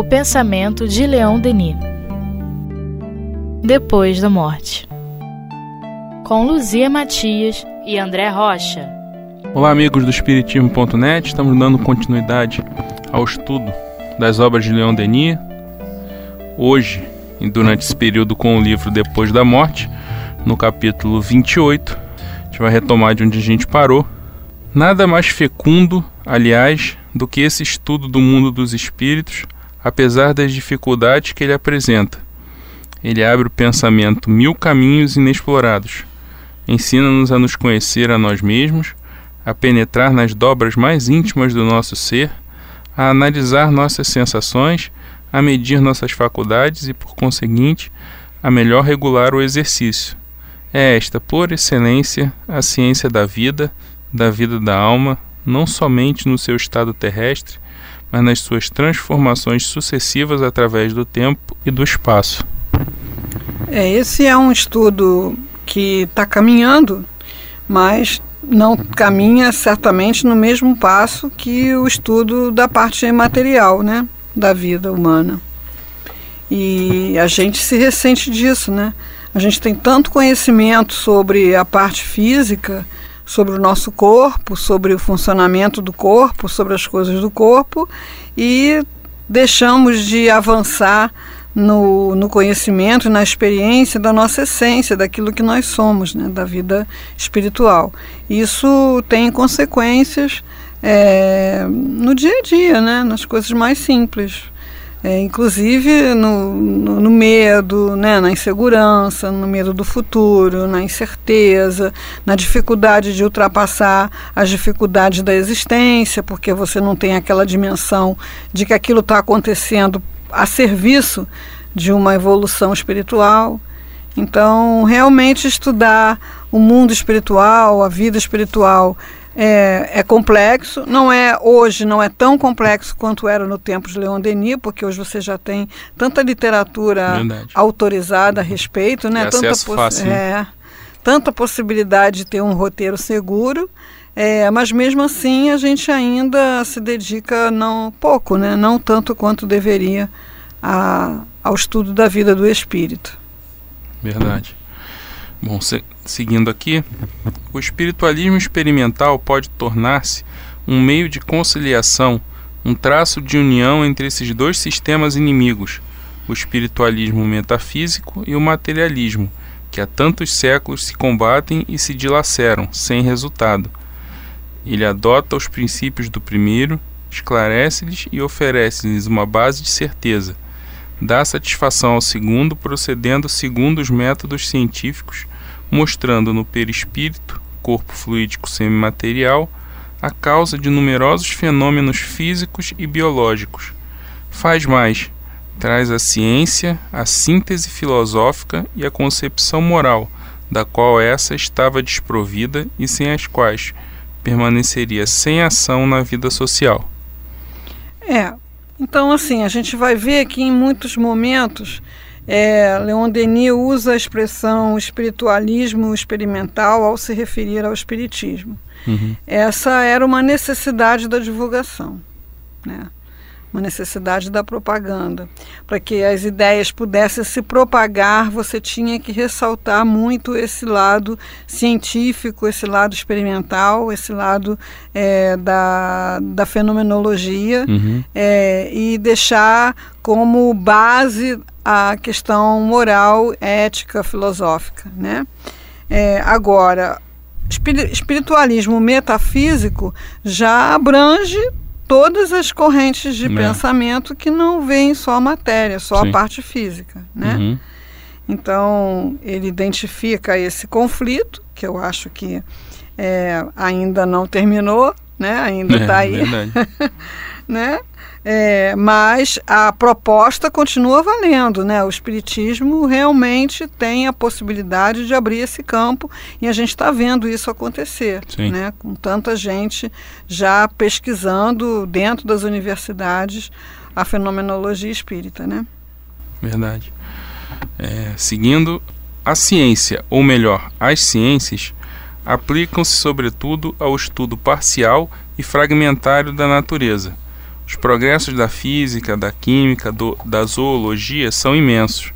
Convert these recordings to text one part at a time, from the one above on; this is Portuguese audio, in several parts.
O pensamento de Leon Denis. Depois da morte. Com Luzia Matias e André Rocha. Olá, amigos do Espiritismo.net. Estamos dando continuidade ao estudo das obras de Leon Denis. Hoje, e durante esse período com o livro Depois da Morte, no capítulo 28, a gente vai retomar de onde a gente parou. Nada mais fecundo, aliás, do que esse estudo do mundo dos espíritos, apesar das dificuldades que ele apresenta. Ele abre o pensamento mil caminhos inexplorados. Ensina-nos a nos conhecer a nós mesmos, a penetrar nas dobras mais íntimas do nosso ser, a analisar nossas sensações, a medir nossas faculdades e, por conseguinte, a melhor regular o exercício. É esta, por excelência, a ciência da vida, da vida da alma, não somente no seu estado terrestre, mas nas suas transformações sucessivas através do tempo e do espaço. É, esse é um estudo que está caminhando, mas não caminha certamente no mesmo passo que o estudo da parte material, né, da vida humana. E a gente se ressente disso, né? A gente tem tanto conhecimento sobre a parte física, sobre o nosso corpo, sobre o funcionamento do corpo, sobre as coisas do corpo e deixamos de avançar no, no conhecimento, na experiência da nossa essência, daquilo que nós somos, né, da vida espiritual. Isso tem consequências é, no dia a dia, né, nas coisas mais simples. É, inclusive no, no, no, medo, né, na insegurança, no medo do futuro, na incerteza, na dificuldade de ultrapassar as dificuldades da existência, porque você não tem aquela dimensão de que aquilo está acontecendo a serviço de uma evolução espiritual. Então, realmente estudar o mundo espiritual, a vida espiritual, é, é, complexo, não é hoje não é tão complexo quanto era no tempo de Leon Denis, porque hoje você já tem tanta literatura Verdade. autorizada a respeito, né? tanta, fácil, né? é, tanta possibilidade de ter um roteiro seguro. É, mas mesmo assim a gente ainda se dedica não pouco, né? não tanto quanto deveria a, ao estudo da vida do espírito. Verdade. Bom, se, seguindo aqui, o espiritualismo experimental pode tornar-se um meio de conciliação, um traço de união entre esses dois sistemas inimigos, o espiritualismo metafísico e o materialismo, que há tantos séculos se combatem e se dilaceram, sem resultado. Ele adota os princípios do primeiro, esclarece-lhes e oferece-lhes uma base de certeza. Dá satisfação ao segundo, procedendo segundo os métodos científicos mostrando no perispírito, corpo fluídico semimaterial, a causa de numerosos fenômenos físicos e biológicos. Faz mais, traz a ciência, a síntese filosófica e a concepção moral, da qual essa estava desprovida e sem as quais permaneceria sem ação na vida social. É, então assim, a gente vai ver que em muitos momentos é, Leon Denis usa a expressão espiritualismo experimental ao se referir ao espiritismo. Uhum. Essa era uma necessidade da divulgação, né? uma necessidade da propaganda. Para que as ideias pudessem se propagar, você tinha que ressaltar muito esse lado científico, esse lado experimental, esse lado é, da, da fenomenologia uhum. é, e deixar como base a questão moral, ética, filosófica. Né? É, agora, espiritualismo metafísico já abrange todas as correntes de é. pensamento que não veem só a matéria, só Sim. a parte física. Né? Uhum. Então, ele identifica esse conflito, que eu acho que é, ainda não terminou, né? ainda está é, aí. né? É, mas a proposta continua valendo, né? O espiritismo realmente tem a possibilidade de abrir esse campo e a gente está vendo isso acontecer, Sim. né? Com tanta gente já pesquisando dentro das universidades a fenomenologia espírita, né? Verdade. É, seguindo a ciência, ou melhor, as ciências aplicam-se sobretudo ao estudo parcial e fragmentário da natureza Os progressos da física, da química, do, da zoologia são imensos.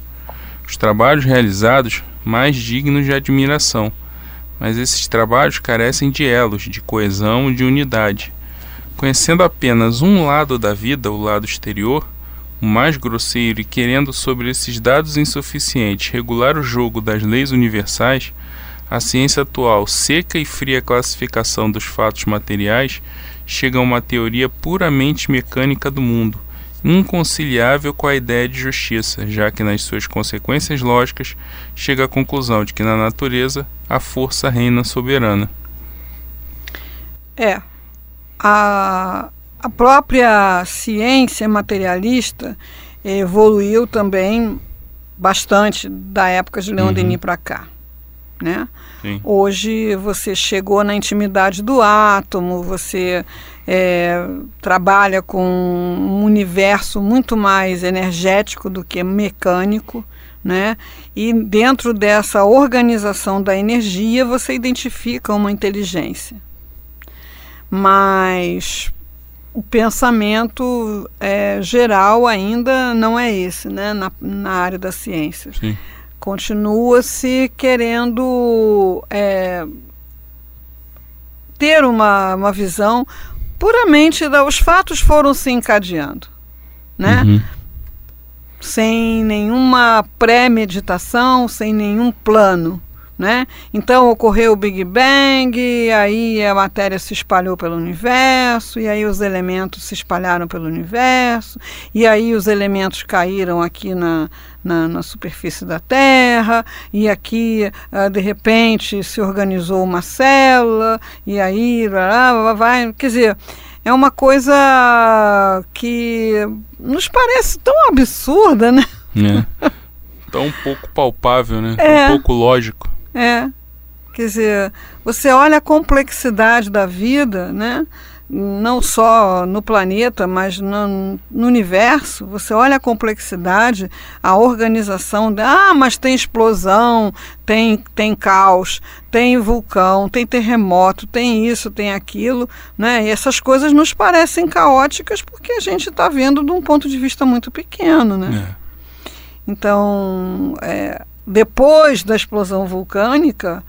Os trabalhos realizados mais dignos de admiração, mas esses trabalhos carecem de elos, de coesão de unidade. Conhecendo apenas um lado da vida, o lado exterior, o mais grosseiro, e querendo sobre esses dados insuficientes regular o jogo das leis universais, a ciência atual, seca e fria classificação dos fatos materiais, chega a uma teoria puramente mecânica do mundo, inconciliável com a ideia de justiça, já que nas suas consequências lógicas chega à conclusão de que na natureza a força reina soberana. É. A, a própria ciência materialista evoluiu também bastante da época de Leon uhum. Denis para cá. Né? Hoje você chegou na intimidade do átomo, você é, trabalha com um universo muito mais energético do que mecânico. Né? E dentro dessa organização da energia você identifica uma inteligência. Mas o pensamento é, geral ainda não é esse, né? na, na área da ciência. Sim continua-se querendo é, ter uma, uma visão puramente da os fatos foram se encadeando, né? Uhum. Sem nenhuma pré-meditação, sem nenhum plano. Né? Então ocorreu o Big Bang, aí a matéria se espalhou pelo universo, e aí os elementos se espalharam pelo universo, e aí os elementos caíram aqui na, na, na superfície da Terra, e aqui uh, de repente se organizou uma célula, e aí vai. Quer dizer, é uma coisa que nos parece tão absurda, né? É. Tão pouco palpável, né? É. Tão pouco lógico. É. Quer dizer, você olha a complexidade da vida, né? não só no planeta, mas no, no, universo. Você olha a complexidade, a organização. Ah, mas tem explosão, tem, tem caos, tem vulcão, tem terremoto, tem isso, tem aquilo. Né? E essas coisas nos parecem caóticas porque a gente está vendo de um ponto de vista muito pequeno. Né? É. Então, é, depois da explosão vulcânica,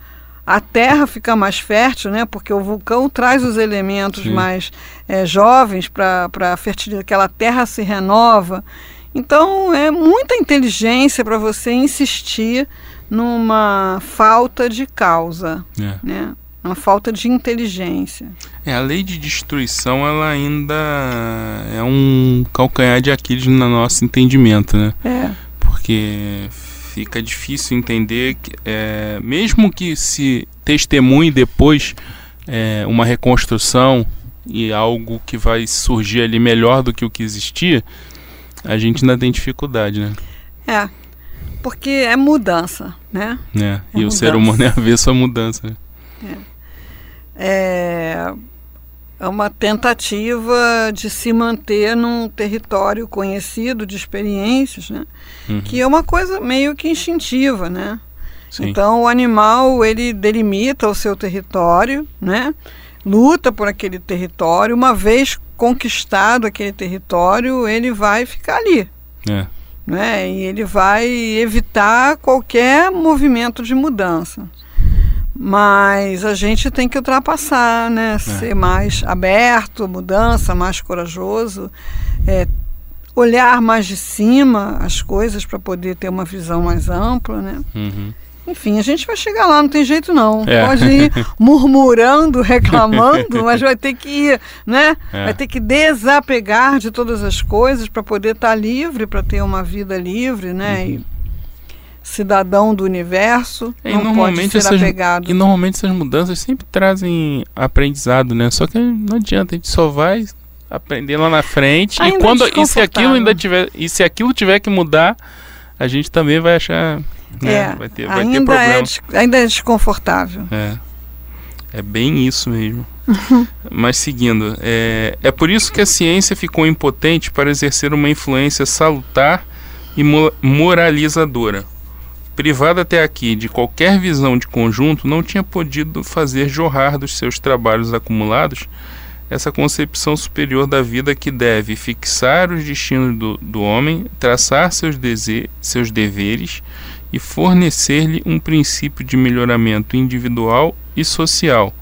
a terra fica mais fértil, né? Porque o vulcão traz os elementos Sim. mais é, jovens para a fertilidade, aquela terra se renova. Então é muita inteligência para você insistir numa falta de causa, é. né? Uma falta de inteligência. É, a lei de destruição ela ainda é um calcanhar de Aquiles no nosso entendimento, né? É. Porque fica difícil entender, que, é, mesmo que se testemunhe depois é, uma reconstrução e algo que vai surgir ali melhor do que o que existia, a gente ainda tem dificuldade, né? É, porque é mudança, né? É, é e mudança. o ser humano é avesso à mudança. Né? É. é é uma tentativa de se manter num território conhecido de experiências, né? Uhum. que é uma coisa meio que instintiva, né? Sim. Então o animal ele delimita o seu território, né? luta por aquele território, uma vez conquistado aquele território, ele vai ficar ali. É. Né? E ele vai evitar qualquer movimento de mudança. Mas a gente tem que ultrapassar, né? É. Ser mais aberto, mudança, mais corajoso, é, olhar mais de cima as coisas para poder ter uma visão mais ampla, né? Uhum. Enfim, a gente vai chegar lá, não tem jeito não. É. Pode ir murmurando, reclamando, mas vai ter que ir, né? É. Vai ter que desapegar de todas as coisas para poder estar tá livre, para ter uma vida livre, né? Uhum. E, cidadão do universo, é, não pode ser essas, apegado. E normalmente essas mudanças sempre trazem aprendizado, né? Só que não adianta, a gente só vai aprender lá na frente ainda e quando é e se aquilo ainda tiver e se aquilo tiver que mudar, a gente também vai achar, né? É, vai ter, vai ter problema. É, ainda é desconfortável. É. É bem isso mesmo. Mas seguindo, é, é por isso que a ciência ficou impotente para exercer uma influência salutar e moralizadora privado até aqui de qualquer visão de conjunto, não tinha podido fazer jorrar dos seus trabalhos acumulados essa concepção superior da vida que deve fixar os destinos do, do homem, traçar seus, seus deveres e fornecer-lhe um princípio de melhoramento individual e social.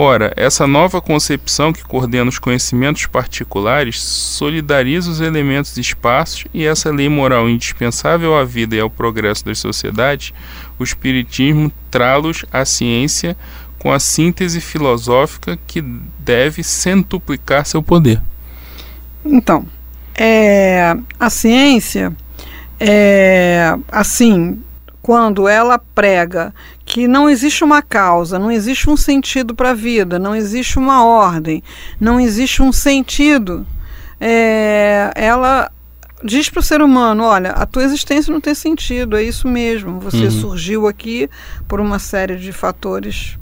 Ora, essa nova concepção que coordena os conhecimentos particulares solidariza os elementos espaços e essa lei moral indispensável à vida e ao progresso das sociedades, o Espiritismo trá-los à ciência com a síntese filosófica que deve centuplicar seu poder. Então, é, a ciência, é, assim, quando ela prega que não existe uma causa, não existe um sentido para a vida, não existe uma ordem, não existe um sentido, é, ela diz para o ser humano: olha, a tua existência não tem sentido, é isso mesmo. Você uhum. surgiu aqui por uma série de fatores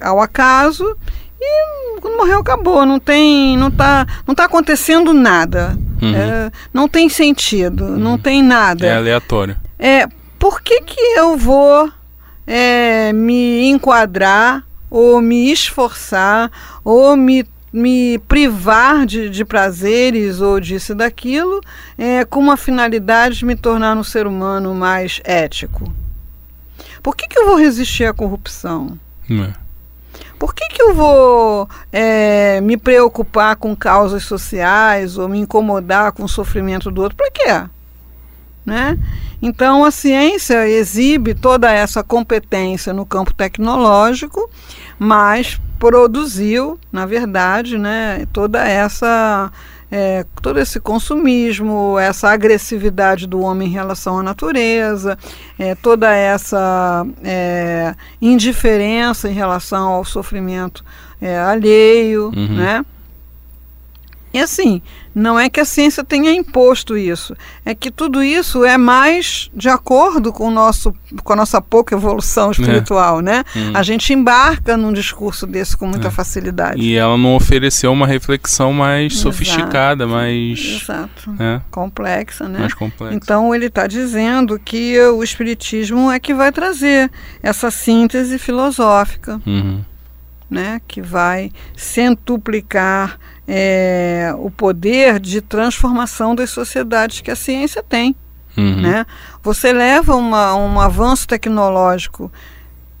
ao acaso e quando morreu acabou não tem não tá não tá acontecendo nada uhum. é, não tem sentido uhum. não tem nada é aleatório é por que que eu vou é, me enquadrar ou me esforçar ou me me privar de, de prazeres ou disso e daquilo é, com uma finalidade de me tornar um ser humano mais ético por que que eu vou resistir à corrupção é. Por que, que eu vou é, me preocupar com causas sociais ou me incomodar com o sofrimento do outro? Para quê? Né? Então a ciência exibe toda essa competência no campo tecnológico, mas produziu, na verdade, né, toda essa é, todo esse consumismo, essa agressividade do homem em relação à natureza, é, toda essa é, indiferença em relação ao sofrimento é, alheio, uhum. né? E assim, não é que a ciência tenha imposto isso, é que tudo isso é mais de acordo com, o nosso, com a nossa pouca evolução espiritual, é. né? Hum. A gente embarca num discurso desse com muita é. facilidade. E ela não ofereceu uma reflexão mais Exato. sofisticada, mais... Exato. Né? Complexa, né? Mais complexa. Então ele está dizendo que o Espiritismo é que vai trazer essa síntese filosófica. Uhum. Né, que vai centuplicar é, o poder de transformação das sociedades que a ciência tem. Uhum. Né? Você leva uma, um avanço tecnológico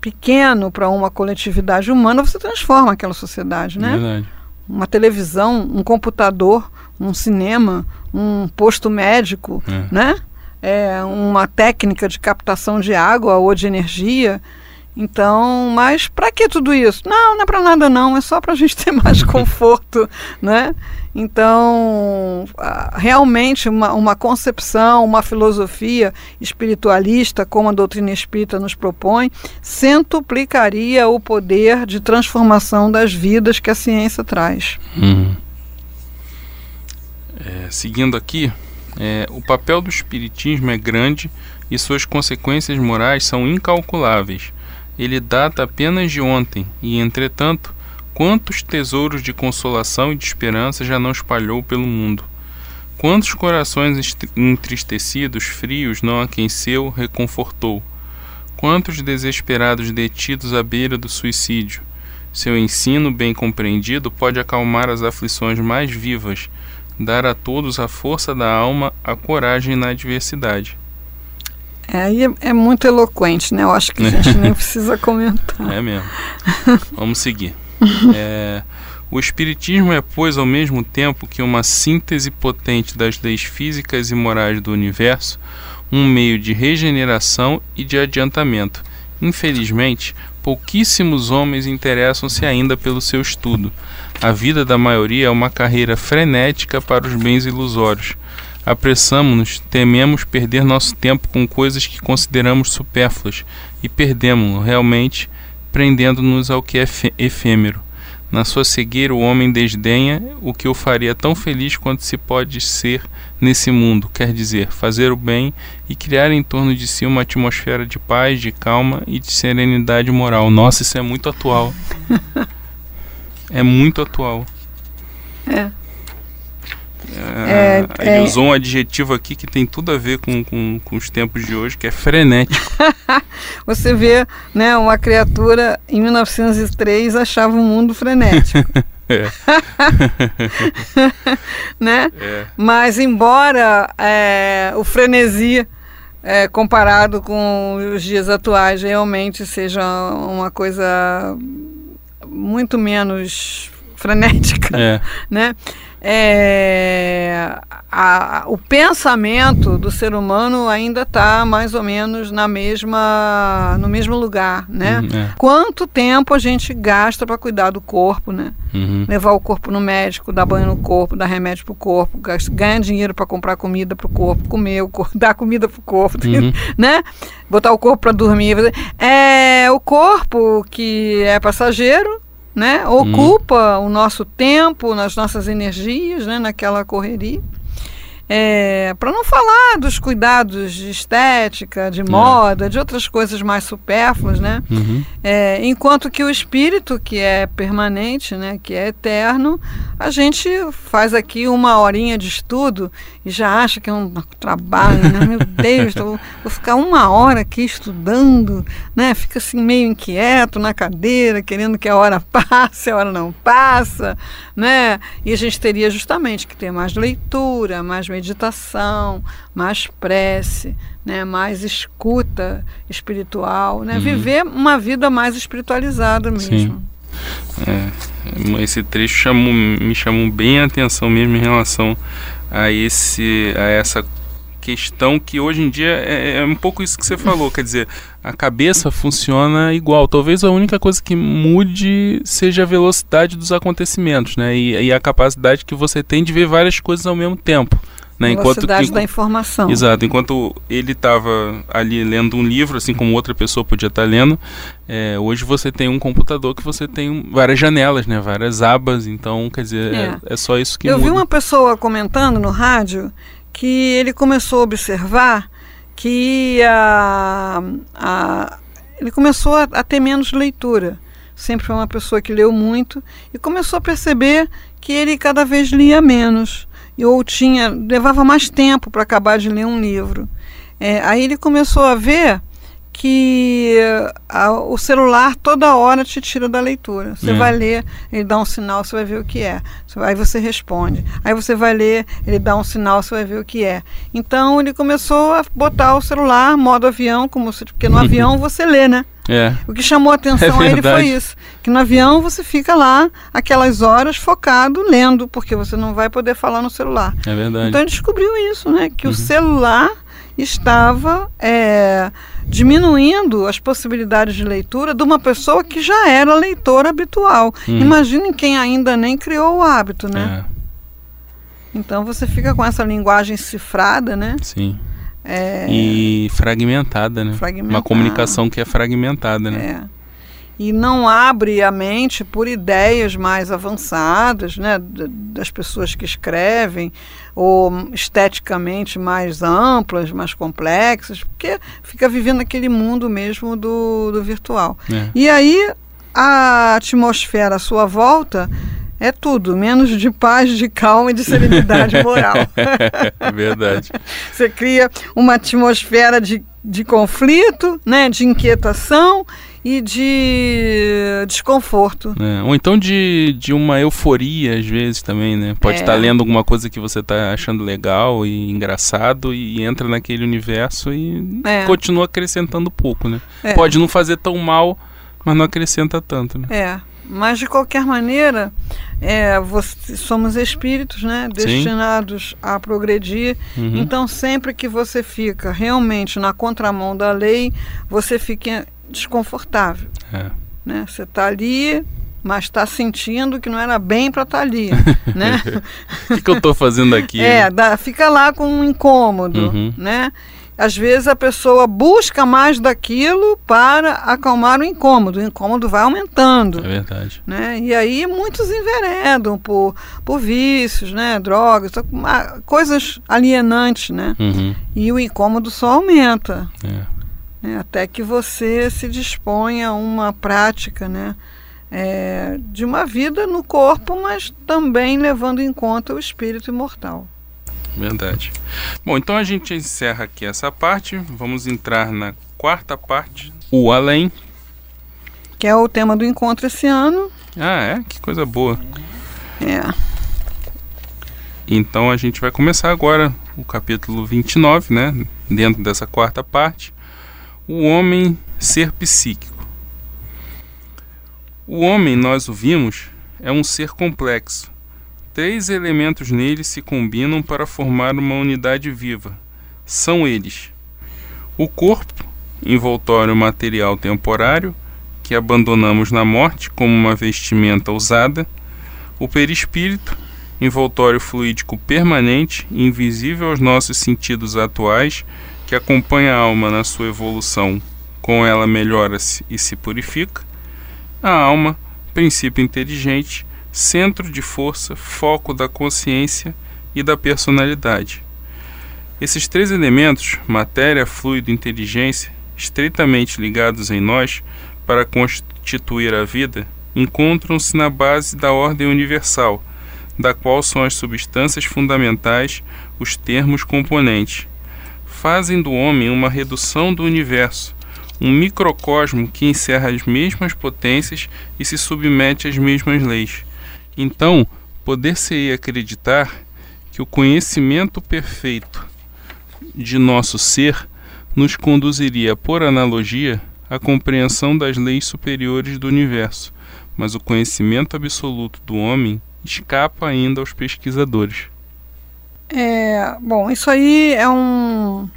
pequeno para uma coletividade humana, você transforma aquela sociedade. Né? Verdade. Uma televisão, um computador, um cinema, um posto médico, é. né? É, uma técnica de captação de água ou de energia. Então, mas para que tudo isso? Não, não é para nada não, é só para a gente ter mais conforto, né? Então, realmente uma, uma concepção, uma filosofia espiritualista, como a doutrina espírita nos propõe, centuplicaria o poder de transformação das vidas que a ciência traz. Uhum. É, seguindo aqui, é, o papel do espiritismo é grande e suas consequências morais são incalculáveis ele data apenas de ontem, e entretanto, quantos tesouros de consolação e de esperança já não espalhou pelo mundo? Quantos corações entristecidos, frios, não aqueceu, reconfortou? Quantos desesperados detidos à beira do suicídio? Seu ensino, bem compreendido, pode acalmar as aflições mais vivas, dar a todos a força da alma, a coragem na adversidade. É, aí é, é, muito eloquente, né? Eu acho que a gente nem precisa comentar. É mesmo. Vamos seguir. É, o Espiritismo é, pois, ao mesmo tempo que uma síntese potente das leis físicas e morais do universo, um meio de regeneração e de adiantamento. Infelizmente, pouquíssimos homens interessam-se ainda pelo seu estudo. A vida da maioria é uma carreira frenética para os bens ilusórios Apressamo-nos, tememos perder nosso tempo com coisas que consideramos supérfluas e perdemos-lo realmente, prendendo-nos ao que é efêmero. Na sua cegueira, o homem desdenha o que o faria tão feliz quanto se pode ser nesse mundo, quer dizer, fazer o bem e criar em torno de si uma atmosfera de paz, de calma e de serenidade moral. Nossa, isso é muito atual. é muito atual. É. É, ele é... usou um adjetivo aqui que tem tudo a ver com, com, com os tempos de hoje, que é frenético. Você vê, né, uma criatura em 1903 achava o mundo frenético. É. né? É. Mas embora é, o frenesi é, comparado com os dias atuais realmente seja uma coisa muito menos frenética, É. né? É, a- o pensamento do ser humano ainda está mais ou menos na mesma, no mesmo lugar, né? Uhum, é. Quanto tempo a gente gasta para cuidar do corpo, né? Uhum. Levar o corpo no médico, dar banho no corpo, dar remédio pro corpo, gas- ganhar dinheiro para comprar comida pro corpo, comer o corpo, dar comida pro corpo, Uhum. né? Botar o corpo para dormir. É o corpo que é passageiro, né? Ocupa o nosso tempo, nas nossas energias, né? Naquela correria. É, para não falar dos cuidados de estética, de moda, de outras coisas mais supérfluas, né? Uhum. É, enquanto que o espírito, que é permanente, né, que é eterno, a gente faz aqui uma horinha de estudo e já acha que é um trabalho, né? Meu Deus, tô- vou ficar uma hora aqui estudando, né? Fica assim meio inquieto na cadeira, querendo que a hora passe, a hora não passa, né? E a gente teria justamente que ter mais leitura, mais meditação, mais prece, né? Mais escuta espiritual, né? Uhum. Viver uma vida mais espiritualizada mesmo. É, esse trecho chamou, me chamou bem a atenção mesmo em relação a esse a essa questão que hoje em dia é, é um pouco isso que você falou, quer dizer, a cabeça funciona igual. Talvez a única coisa que mude seja a velocidade dos acontecimentos, né? E, e a capacidade que você tem de ver várias coisas ao mesmo tempo. Né? Velocidade que, da informação. Exato. Enquanto ele estava ali lendo um livro, assim como outra pessoa podia estar lendo, é, hoje você tem um computador que você tem várias janelas, né? Várias abas. Então, quer dizer, é, É. é só isso que Eu muda. vi uma pessoa comentando no rádio que ele começou a observar que a, a- ele começou a, a ter menos leitura. Sempre foi uma pessoa que leu muito e começou a perceber que ele cada vez lia menos ou tinha levava mais tempo para acabar de ler um livro. É, aí ele começou a ver que a- o celular toda hora te tira da leitura. Você É. vai ler, ele dá um sinal, você vai ver o que é. Aí você responde. Aí você vai ler, ele dá um sinal, você vai ver o que é. Então ele começou a botar o celular modo avião, como se, porque no avião você lê, né? É, O que chamou a atenção É a ele foi isso. Que no avião você fica lá, aquelas horas, focado, lendo, porque você não vai poder falar no celular. é verdade. Então ele descobriu isso, né? Que Uhum. o celular estava é, diminuindo as possibilidades de leitura de uma pessoa que já era leitora habitual. Hum. Imaginem quem ainda nem criou o hábito, né? É, Então você fica com essa linguagem cifrada, né? sim. É, E fragmentada, né? Fragmentada. Uma comunicação que é fragmentada, né? é. E não abre a mente por ideias mais avançadas, né, das pessoas que escrevem, ou esteticamente mais amplas, mais complexas, porque fica vivendo aquele mundo mesmo do, do virtual. É. E aí a atmosfera à sua volta é tudo, menos de paz, de calma e de serenidade moral. É verdade. Você cria uma atmosfera de, de conflito, né, de inquietação e de desconforto. É, Ou então de, de uma euforia, às vezes, também, né? Pode É. estar lendo alguma coisa que você está achando legal e engraçado e entra naquele universo e É. continua acrescentando pouco, né? É. Pode não fazer tão mal, mas não acrescenta tanto, né? É, mas de qualquer maneira, é, você- somos espíritos, né, destinados a progredir. Uhum. Então, sempre que você fica realmente na contramão da lei, você fica desconfortável. É. né? Você está ali, mas está sentindo que não era bem para estar ali, né? O que, que eu tô fazendo aqui? É, dá- fica lá com um incômodo, Uhum. né? Às vezes a pessoa busca mais daquilo para acalmar o incômodo. O incômodo vai aumentando. É verdade. Né? E aí muitos enveredam por, por vícios, né? drogas, ah, coisas alienantes, né? Uhum. E o incômodo só aumenta, É. né? até que você se dispõe a uma prática, né? É, de uma vida no corpo, mas também levando em conta o espírito imortal. Verdade. Bom, então a gente encerra aqui essa parte. Vamos entrar na quarta parte. O além. Que é o tema do encontro esse ano. Ah, é? Que coisa boa. É. Então a gente vai começar agora o capítulo 29, né? Dentro dessa quarta parte. O homem ser psíquico. O homem, nós o vimos, é um ser complexo. Três elementos nele se combinam para formar uma unidade viva. São eles: o corpo, envoltório material temporário, que abandonamos na morte como uma vestimenta usada, o perispírito, envoltório fluídico permanente, invisível aos nossos sentidos atuais, que acompanha a alma na sua evolução, com ela melhora-se e se purifica, a alma, princípio inteligente, centro de força, foco da consciência e da personalidade. Esses três elementos, matéria, fluido e inteligência, estreitamente ligados em nós para constituir a vida, encontram-se na base da ordem universal da qual são as substâncias fundamentais, os termos componentes. Fazem do homem uma redução do universo, um microcosmo que encerra as mesmas potências e se submete às mesmas leis. Então, poder-se-ia acreditar que o conhecimento perfeito de nosso ser nos conduziria, por analogia, à compreensão das leis superiores do universo, mas o conhecimento absoluto do homem escapa ainda aos pesquisadores. É, bom, isso aí é um,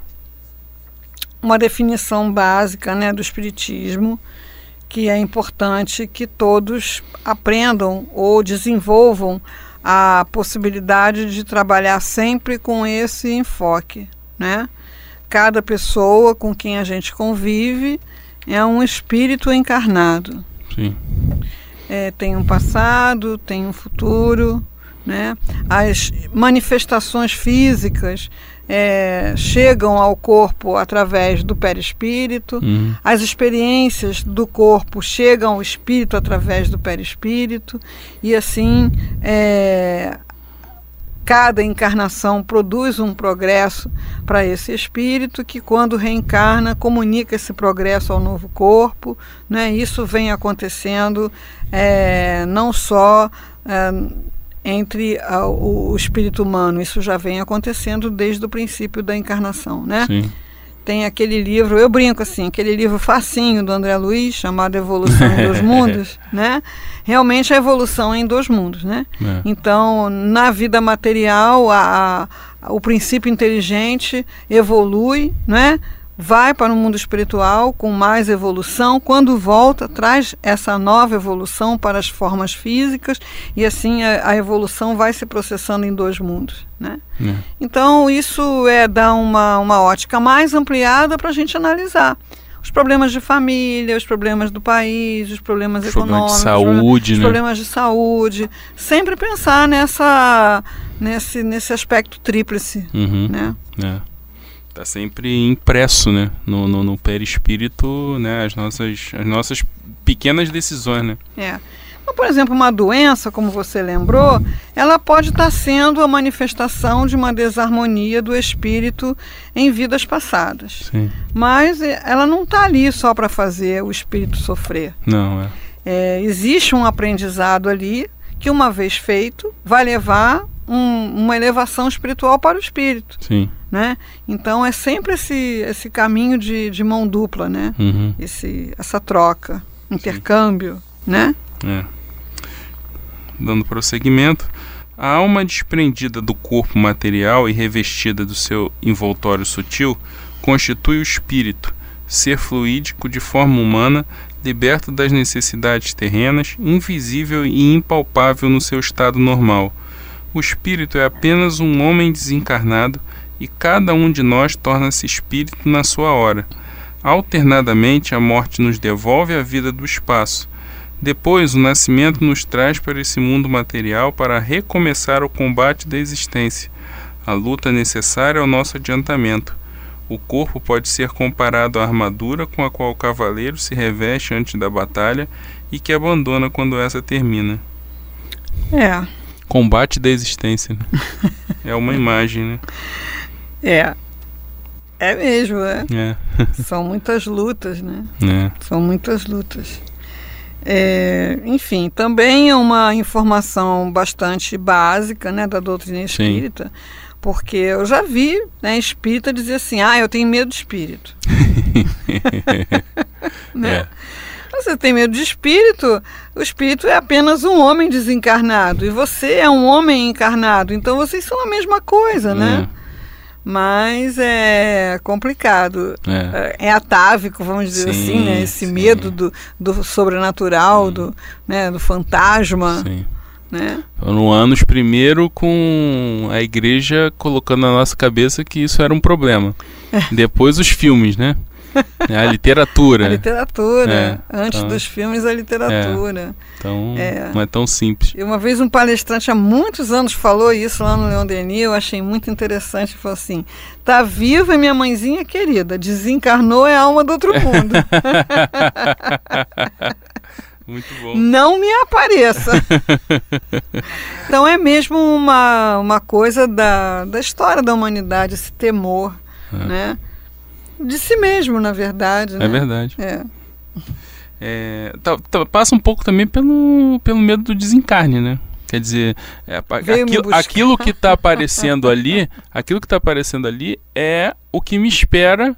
uma definição básica né, do Espiritismo que é importante que todos aprendam ou desenvolvam a possibilidade de trabalhar sempre com esse enfoque, né? Cada pessoa com quem a gente convive é um espírito encarnado. Sim é, tem um passado, tem um futuro, né? As manifestações físicas é, chegam ao corpo através do perispírito, uhum. as experiências do corpo chegam ao espírito através do perispírito, e assim é, cada encarnação produz um progresso para esse espírito que, quando reencarna, comunica esse progresso ao novo corpo. Né? Isso vem acontecendo é, não só é, entre a, o, o, espírito humano, isso já vem acontecendo desde o princípio da encarnação. Né? Sim tem aquele livro, eu brinco assim, aquele livro facinho do André Luiz, chamado Evolução em Dois Mundos, né? Realmente a evolução é em dois mundos, né? É. Então, na vida material, a, a, o princípio inteligente evolui, né? Vai para o mundo espiritual com mais evolução, quando volta, traz essa nova evolução para as formas físicas e assim a, a evolução vai se processando em dois mundos. Né? É. Então, isso é dar uma, uma ótica mais ampliada para a gente analisar os problemas de família, os problemas do país, os problemas os econômicos, de saúde, os né? problemas de saúde. Sempre pensar nessa, nesse, nesse aspecto tríplice. Uhum. Né? É. Tá sempre impresso, né? No, no, no perispírito, né? As nossas, as nossas pequenas decisões, né? É. Por exemplo, uma doença, como você lembrou, ela pode estar sendo a manifestação de uma desarmonia do espírito em vidas passadas. Sim. Mas eh, ela não está ali só para fazer o espírito sofrer. Não, é. é. Existe um aprendizado ali que, uma vez feito, vai levar um, uma elevação espiritual para o espírito. Sim. Né? Então é sempre esse, esse caminho de, de mão dupla, né? Uhum. Esse, essa troca, intercâmbio, Sim. né? É. Dando prosseguimento, a alma desprendida do corpo material e revestida do seu envoltório sutil constitui o espírito, ser fluídico de forma humana, liberto das necessidades terrenas, invisível e impalpável no seu estado normal o espírito é apenas um homem desencarnado e cada um de nós torna-se espírito na sua hora. Alternadamente, a morte nos devolve a vida do espaço. Depois, o nascimento nos traz para esse mundo material para recomeçar o combate da existência, a luta necessária ao nosso adiantamento. O corpo pode ser comparado à armadura com a qual o cavaleiro se reveste antes da batalha e que abandona quando essa termina. É, Combate da existência. Né? é uma imagem, né? É. É mesmo, né? É. São muitas lutas, né? É. São muitas lutas. É, enfim, também é uma informação bastante básica né, da doutrina espírita, Sim. porque eu já vi né, espírita dizer assim: ah, eu tenho medo de espírito. né? É. Você tem medo de espírito, o espírito é apenas um homem desencarnado e você é um homem encarnado, então vocês são a mesma coisa, né? É mas é complicado. É, é atávico, vamos dizer sim, assim, né? Esse sim. medo do, do sobrenatural, do, né? do fantasma. Sim. Né? No anos primeiro com a igreja colocando na nossa cabeça que isso era um problema. É. Depois os filmes, né? É a literatura. a literatura. É, Antes então, dos filmes, a literatura. É, então, é. não é tão simples. E uma vez um palestrante há muitos anos falou isso lá no Leão Denis, eu achei muito interessante. Falou assim: tá viva minha mãezinha querida, desencarnou é a alma do outro mundo. Muito bom. Não me apareça. então é mesmo uma, uma coisa da, da história da humanidade, esse temor, é. né? De si mesmo, na verdade. É né? verdade. É. É, tá, tá, passa um pouco também pelo, pelo medo do desencarne, né? Quer dizer, é, aquilo, aquilo, que está aparecendo ali, aquilo que está aparecendo ali é o que me espera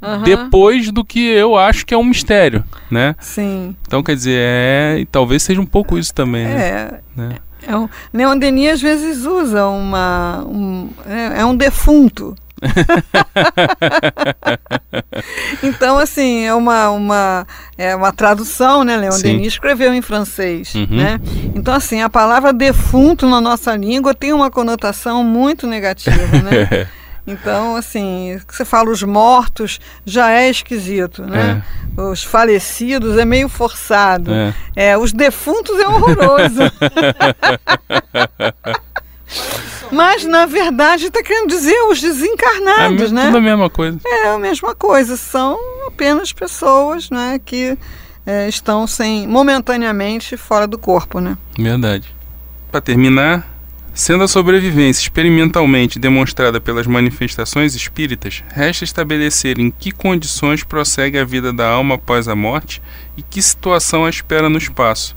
uhum. depois do que eu acho que é um mistério, né? Sim. Então, quer dizer, é, talvez seja um pouco isso também. Né? É. Né? É um, Leon Denis às vezes usa uma. Um, é, é um defunto. então, assim, é uma, uma, é uma tradução, né? Leon Sim. Denis escreveu em francês, uhum. né? Então, assim, a palavra defunto na nossa língua tem uma conotação muito negativa, né? Então, assim, você fala os mortos já é esquisito, né? É. Os falecidos é meio forçado. É. é os defuntos é horroroso. Mas, na verdade, está querendo dizer os desencarnados, é né? Tudo a mesma coisa. É a mesma coisa. São apenas pessoas né, que é, estão sem, momentaneamente fora do corpo, né? Verdade. Para terminar, sendo a sobrevivência experimentalmente demonstrada pelas manifestações espíritas, resta estabelecer em que condições prossegue a vida da alma após a morte e que situação a espera no espaço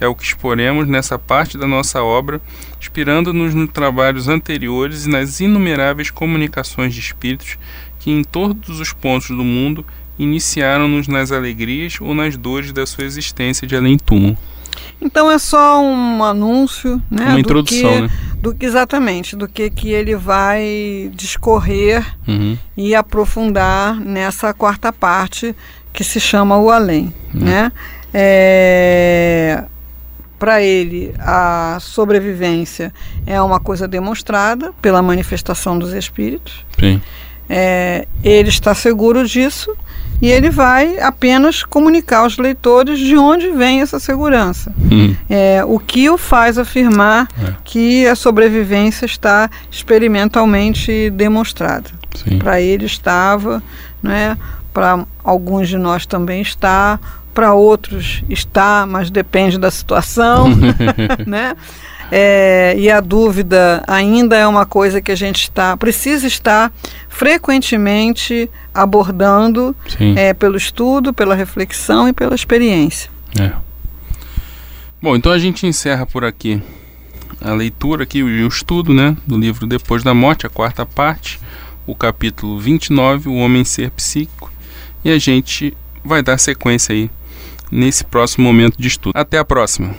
é o que exporemos nessa parte da nossa obra, inspirando-nos nos trabalhos anteriores e nas inumeráveis comunicações de espíritos que em todos os pontos do mundo iniciaram-nos nas alegrias ou nas dores da sua existência de além-túmulo. Então é só um anúncio, né? Uma introdução, que, né? Do que exatamente, do que que ele vai discorrer uhum. e aprofundar nessa quarta parte que se chama o além, uhum. né? É, para ele a sobrevivência é uma coisa demonstrada pela manifestação dos espíritos. É, ele está seguro disso e ele vai apenas comunicar aos leitores de onde vem essa segurança. Hum. É, o que o faz afirmar é. que a sobrevivência está experimentalmente demonstrada. Para ele estava, né, para alguns de nós também está, para outros está, mas depende da situação, né? É, e a dúvida ainda é uma coisa que a gente está precisa estar frequentemente abordando é, pelo estudo, pela reflexão e pela experiência. É. Bom, então a gente encerra por aqui a leitura aqui e o estudo né, do livro Depois da Morte, a quarta parte, o capítulo 29, O Homem Ser Psíquico, e a gente vai dar sequência aí nesse próximo momento de estudo. Até a próxima!